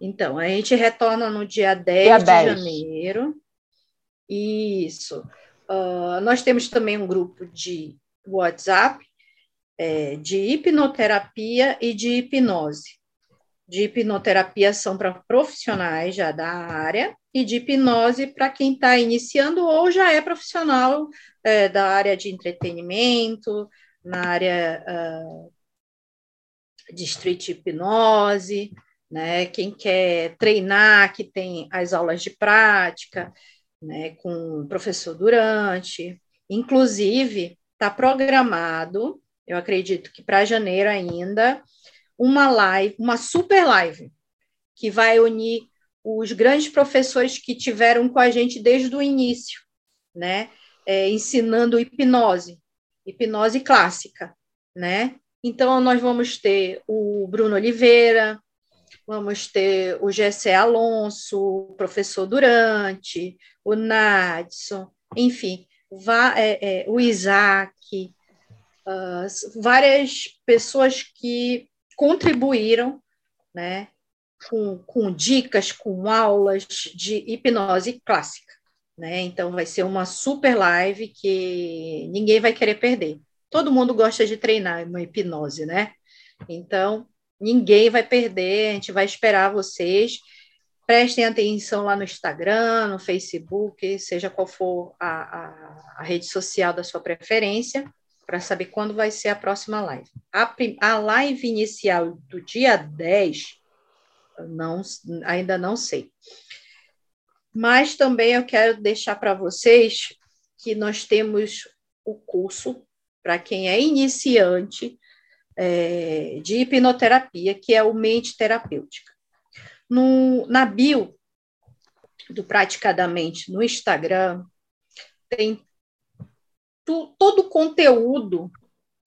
Então, a gente retorna no dia 10 dia de 10. janeiro. Isso. Uh, nós temos também um grupo de WhatsApp é, de hipnoterapia e de hipnose. De hipnoterapia são para profissionais já da área, e de hipnose para quem está iniciando ou já é profissional é, da área de entretenimento, na área uh, de street hipnose, né? Quem quer treinar, que tem as aulas de prática, né? Com o professor Durante. Inclusive, está programado, eu acredito que para janeiro ainda, uma live, uma super live, que vai unir os grandes professores que tiveram com a gente desde o início, né? É, ensinando hipnose, hipnose clássica, né? Então, nós vamos ter o Bruno Oliveira, vamos ter o Gessé Alonso, o professor Durante, o Nadson, enfim, é, é, o Isaac, uh, várias pessoas que contribuíram, né, com, com dicas, com aulas de hipnose clássica, né? Então vai ser uma super live que ninguém vai querer perder. Todo mundo gosta de treinar uma hipnose, né? Então ninguém vai perder, a gente vai esperar vocês. Prestem atenção lá no Instagram, no Facebook, seja qual for a, a, a rede social da sua preferência, para saber quando vai ser a próxima live. A, a live inicial do dia 10, não, ainda não sei. Mas também eu quero deixar para vocês que nós temos o curso para quem é iniciante é, de hipnoterapia, que é o Mente Terapêutica. No, na bio do Praticadamente no Instagram, tem tu, todo o conteúdo,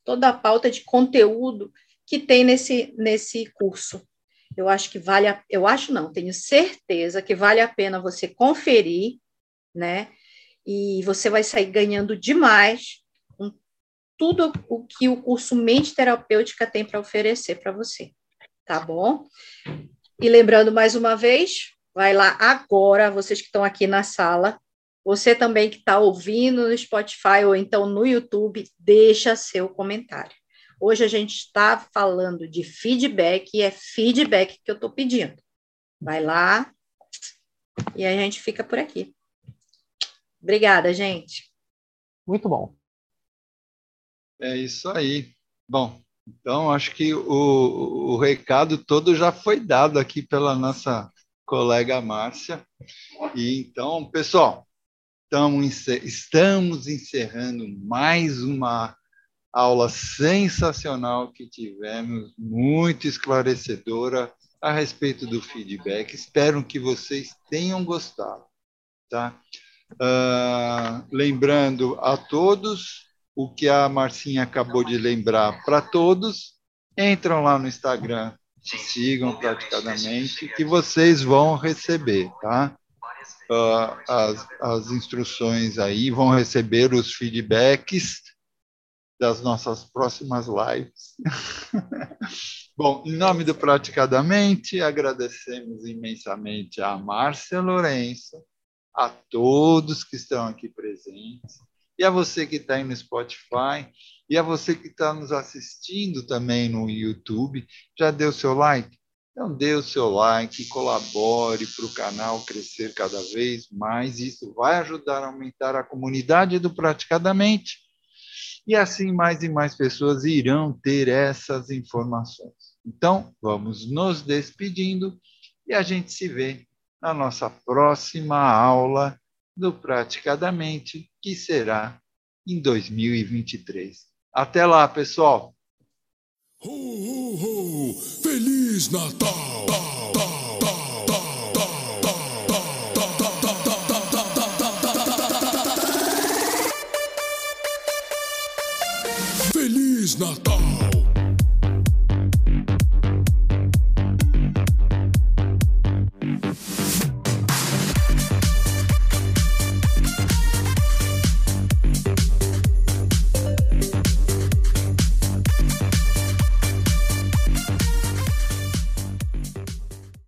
toda a pauta de conteúdo que tem nesse, nesse curso. Eu acho que vale, a, eu acho não, tenho certeza que vale a pena você conferir, né? E você vai sair ganhando demais tudo o que o curso Mente Terapêutica tem para oferecer para você, tá bom? E lembrando mais uma vez, vai lá agora, vocês que estão aqui na sala, você também que está ouvindo no Spotify ou então no YouTube, deixa seu comentário. Hoje a gente está falando de feedback e é feedback que eu estou pedindo. Vai lá e a gente fica por aqui. Obrigada, gente. Muito bom. É isso aí. Bom, então, acho que o, o recado todo já foi dado aqui pela nossa colega Márcia. E então, pessoal, estamos encerrando mais uma aula sensacional que tivemos, muito esclarecedora a respeito do feedback. Espero que vocês tenham gostado. Tá? Uh, lembrando a todos o que a Marcinha acabou de lembrar para todos, entram lá no Instagram, sigam praticadamente, que vocês vão receber, tá? Uh, as, as instruções aí, vão receber os feedbacks das nossas próximas lives. Bom, em nome do Praticadamente, agradecemos imensamente a Márcia Lourenço, a todos que estão aqui presentes, e a você que está aí no Spotify, e a você que está nos assistindo também no YouTube. Já deu seu like? Então, dê o seu like, colabore para o canal crescer cada vez mais. Isso vai ajudar a aumentar a comunidade do Praticadamente. E assim mais e mais pessoas irão ter essas informações. Então, vamos nos despedindo e a gente se vê na nossa próxima aula do Praticadamente, que será em 2023. Até lá, pessoal! Ho, ho, ho. Feliz Natal! Feliz Natal!